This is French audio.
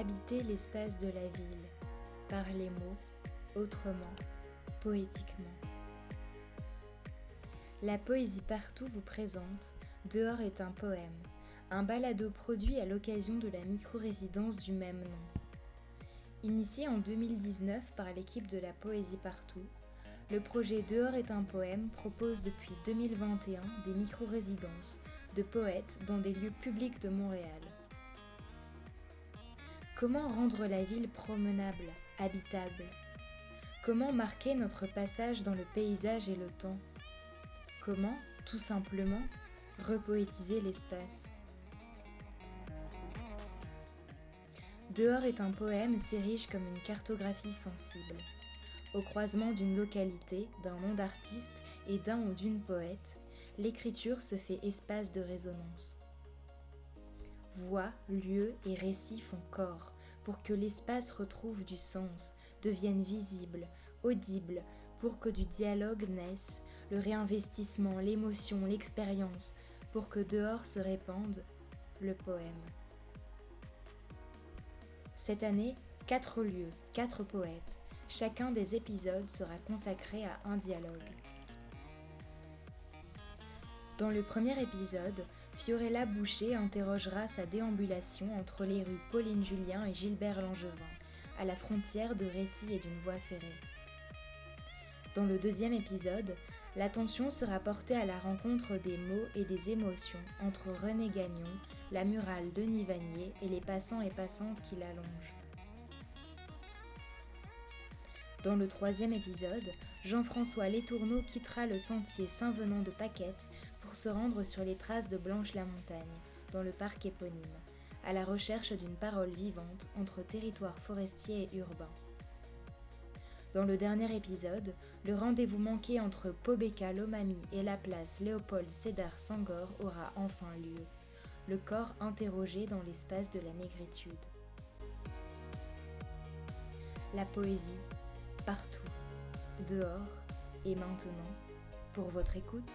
habiter l'espace de la ville, par les mots, autrement, poétiquement. La poésie partout vous présente Dehors est un poème, un balado produit à l'occasion de la micro-résidence du même nom. Initié en 2019 par l'équipe de la Poésie Partout, le projet Dehors est un poème propose depuis 2021 des micro-résidences de poètes dans des lieux publics de Montréal. Comment rendre la ville promenable, habitable? Comment marquer notre passage dans le paysage et le temps? Comment, tout simplement, repoétiser l'espace? Dehors est un poème s'érige comme une cartographie sensible. Au croisement d'une localité, d'un nom d'artiste et d'un ou d'une poète, l'écriture se fait espace de résonance. Voix, lieux et récits font corps pour que l'espace retrouve du sens, devienne visible, audible, pour que du dialogue naisse, le réinvestissement, l'émotion, l'expérience, pour que dehors se répande le poème. Cette année, quatre lieux, quatre poètes. Chacun des épisodes sera consacré à un dialogue. Dans le premier épisode, Fiorella Boucher interrogera sa déambulation entre les rues Pauline Julien et Gilbert Langevin, à la frontière de récits et d'une voie ferrée. Dans le deuxième épisode, l'attention sera portée à la rencontre des mots et des émotions entre René Gagnon, la murale Denis Vanier et les passants et passantes qui l'allongent. Dans le troisième épisode, Jean-François Letourneau quittera le sentier Saint-Venant de Paquette pour se rendre sur les traces de Blanche-la-Montagne, dans le parc éponyme, à la recherche d'une parole vivante entre territoire forestier et urbain. Dans le dernier épisode, le rendez-vous manqué entre Pobeka Lomami et la place Léopold Sédar Sangor aura enfin lieu le corps interrogé dans l'espace de la négritude. La poésie, partout, dehors et maintenant, pour votre écoute.